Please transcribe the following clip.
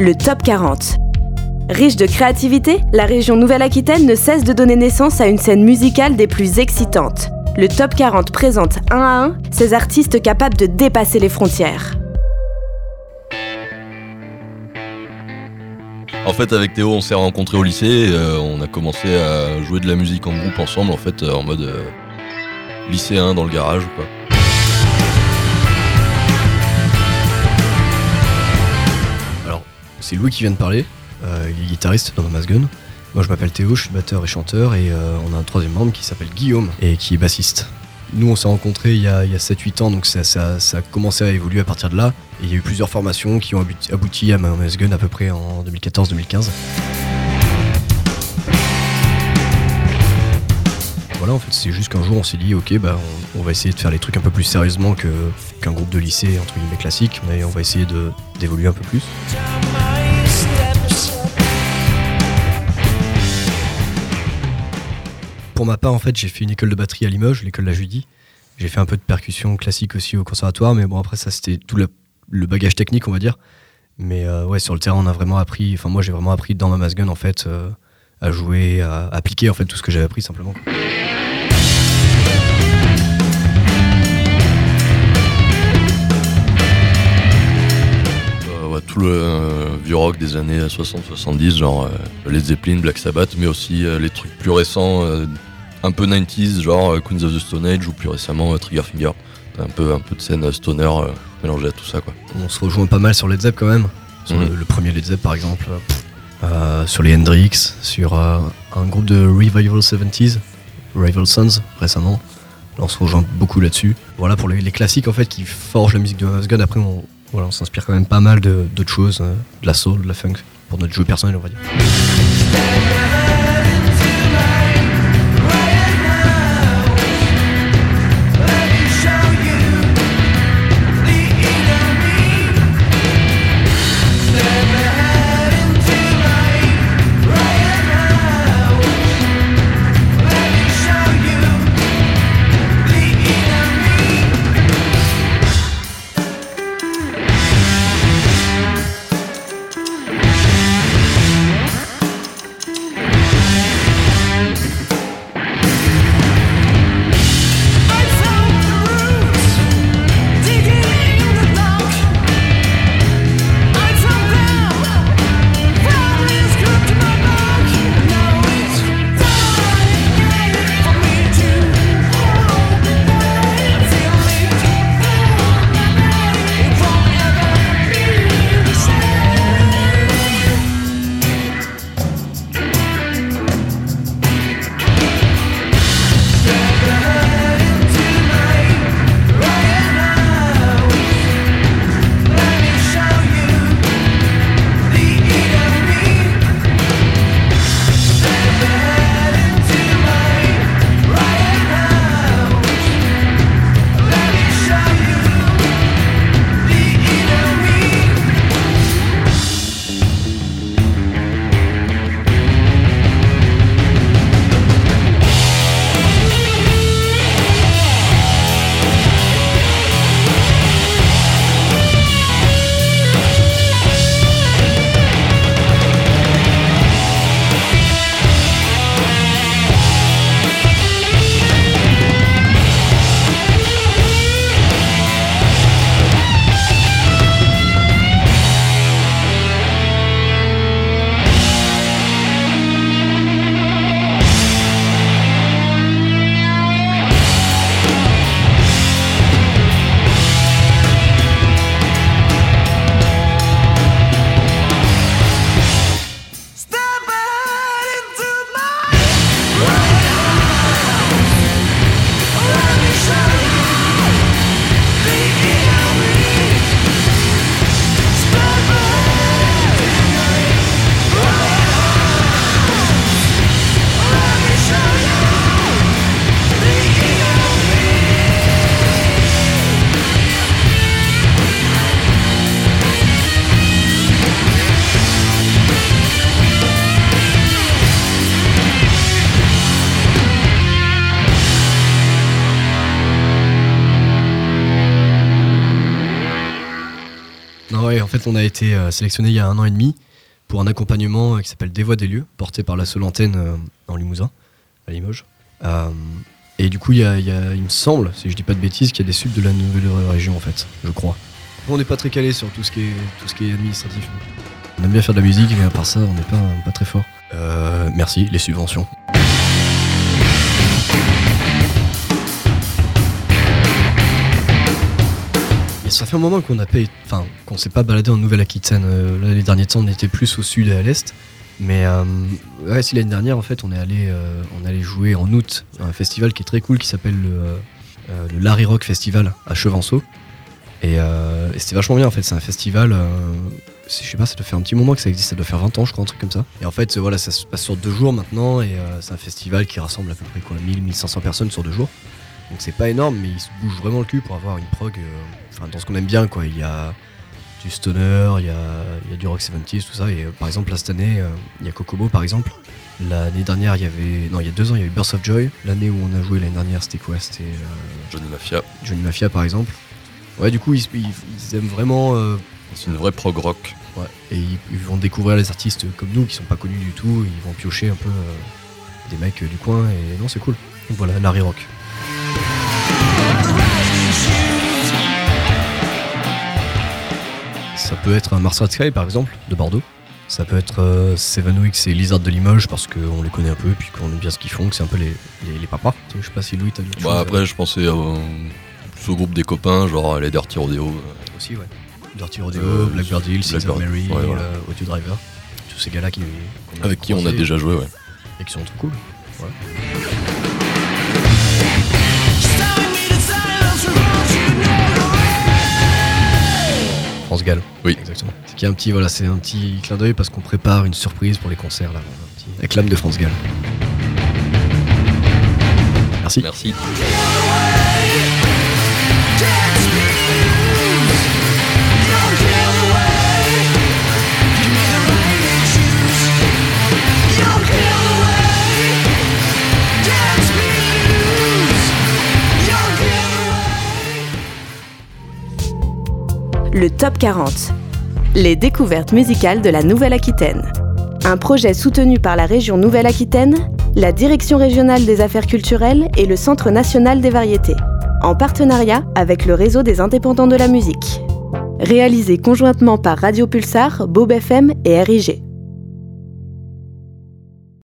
le Top 40. Riche de créativité, la région Nouvelle-Aquitaine ne cesse de donner naissance à une scène musicale des plus excitantes. Le Top 40 présente un à un ces artistes capables de dépasser les frontières. En fait, avec Théo, on s'est rencontrés au lycée. Euh, on a commencé à jouer de la musique en groupe ensemble, en fait, euh, en mode euh, lycéen dans le garage. Quoi. C'est Louis qui vient de parler. il est guitariste dans Mamas Gun. Moi, je m'appelle Théo, je suis batteur et chanteur. Et on a un troisième membre qui s'appelle Guillaume et qui est bassiste. Nous, on s'est rencontrés il y a, 7-8 ans, donc ça, a commencé à évoluer à partir de là. Et il y a eu plusieurs formations qui ont abouti à MS Gun à peu près en 2014-2015. Voilà, en fait, c'est juste qu'un jour on s'est dit, ok, bah, on, va essayer de faire les trucs un peu plus sérieusement qu'un groupe de lycée entre guillemets classique, mais on va essayer d'évoluer un peu plus. Pour ma part, en fait, j'ai fait une école de batterie à Limoges, l'école la Judy. J'ai fait un peu de percussion classique aussi au conservatoire, mais bon, après, ça, c'était tout le, bagage technique, on va dire. Mais euh, ouais, sur le terrain, on a vraiment appris, enfin, moi, j'ai vraiment appris dans ma mass gun, en fait, euh, à jouer, à appliquer, en fait, tout ce que j'avais appris, simplement. Euh, tout le vieux rock des années 60-70, genre les Zeppelin, Black Sabbath, mais aussi les trucs plus récents un peu 90s, genre euh, Queens of the Stone Age ou plus récemment euh, Triggerfinger. T'as un peu, un peu de scène stoner euh, mélangée à tout ça. Quoi. On se rejoint pas mal sur Led Zepp quand même. Sur le, mhm. premier Led Zepp par exemple. sur les Hendrix, sur un groupe de Revival 70s, Rival Sons récemment. on se rejoint beaucoup là-dessus. Voilà pour les, classiques en fait qui forgent la musique de Gun. Après, on, voilà, on s'inspire quand même pas mal d'autres choses, de la soul, de la funk, pour notre jeu personnel, on va dire. Fait, on a été euh, sélectionné il y a un an et demi pour un accompagnement euh, qui s'appelle Des Voix des Lieux, porté par la seule antenne euh, en Limousin, à Limoges. Et du coup, il, y a- il y a- il me semble, si je dis pas de bêtises, qu'il y a des subs de la nouvelle région, en fait, je crois. On n'est pas très calé sur tout ce qui est, tout ce qui est administratif. On aime bien faire de la musique, mais à part ça, on n'est pas, pas très fort. Euh, merci, les subventions. Ça fait un moment qu'on enfin, s'est pas baladé en Nouvelle-Aquitaine. Euh, là, les derniers temps, on était plus au sud et à l'est. Mais euh, si l'année dernière, en fait, on est allé, euh, jouer en août à un festival qui est très cool, qui s'appelle le, Larry Rock Festival à Chevanceau. Et, et c'était vachement bien, en fait. C'est un festival. je sais pas, ça doit faire un petit moment que ça existe. Ça doit faire 20 ans, je crois, un truc comme ça. Et en fait, voilà, ça se passe sur deux jours maintenant. Et c'est un festival qui rassemble à peu près quoi, 1000, 1500 personnes sur deux jours. Donc c'est pas énorme, mais il se bouge vraiment le cul pour avoir une prog. euh, dans ce qu'on aime bien, quoi. Il y a du stoner, il y a, il y a du rock 70s, tout ça. Et euh, par exemple, là, cette année, euh, il y a Kokomo, par exemple. L'année dernière, il y avait. Non, il y a deux ans, il y avait Burst of Joy. L'année où on a joué l'année dernière, c'était quoi? C'était euh, Johnny Mafia, Johnny Mafia, par exemple. Ouais, du coup, ils, ils- ils aiment vraiment. c'est une vraie prog rock. ouais, et ils, ils vont découvrir les artistes comme nous qui sont pas connus du tout. Ils vont piocher un peu des mecs du coin. Et non, c'est cool. Donc voilà, Larry Rock. Peut être un Mars Red Sky par exemple, de Bordeaux. Ça peut être euh, Seven Weeks et Lizard de Limoges parce qu'on les connaît un peu et puis qu'on aime bien ce qu'ils font, que c'est un peu les, les, les papas. Je sais pas si Louis t'as vu Bah euh, après, je pensais au- plus au groupe des copains, genre les Dirty Rodeo. euh, aussi, ouais. Dirty Rodeo, Euh, Blackbird Hill, Blackbird, Mary, ouais, euh, Audio Driver. Tous ces gars-là qui, avec qui on a déjà joué, ouais. Et qui sont trop cool. France Gall. Oui. Exactement. C'est qu'il y a un petit, voilà, c'est un petit clin d'œil parce qu'on prépare une surprise pour les concerts là. Un petit acclame de France Gall. Merci. Merci. Le Top 40. Les découvertes musicales de la Nouvelle-Aquitaine. Un projet soutenu par la région Nouvelle-Aquitaine, la Direction régionale des affaires culturelles et le Centre national des variétés, en partenariat avec le réseau des indépendants de la musique. Réalisé conjointement par Radio Pulsar, Bob FM et RIG.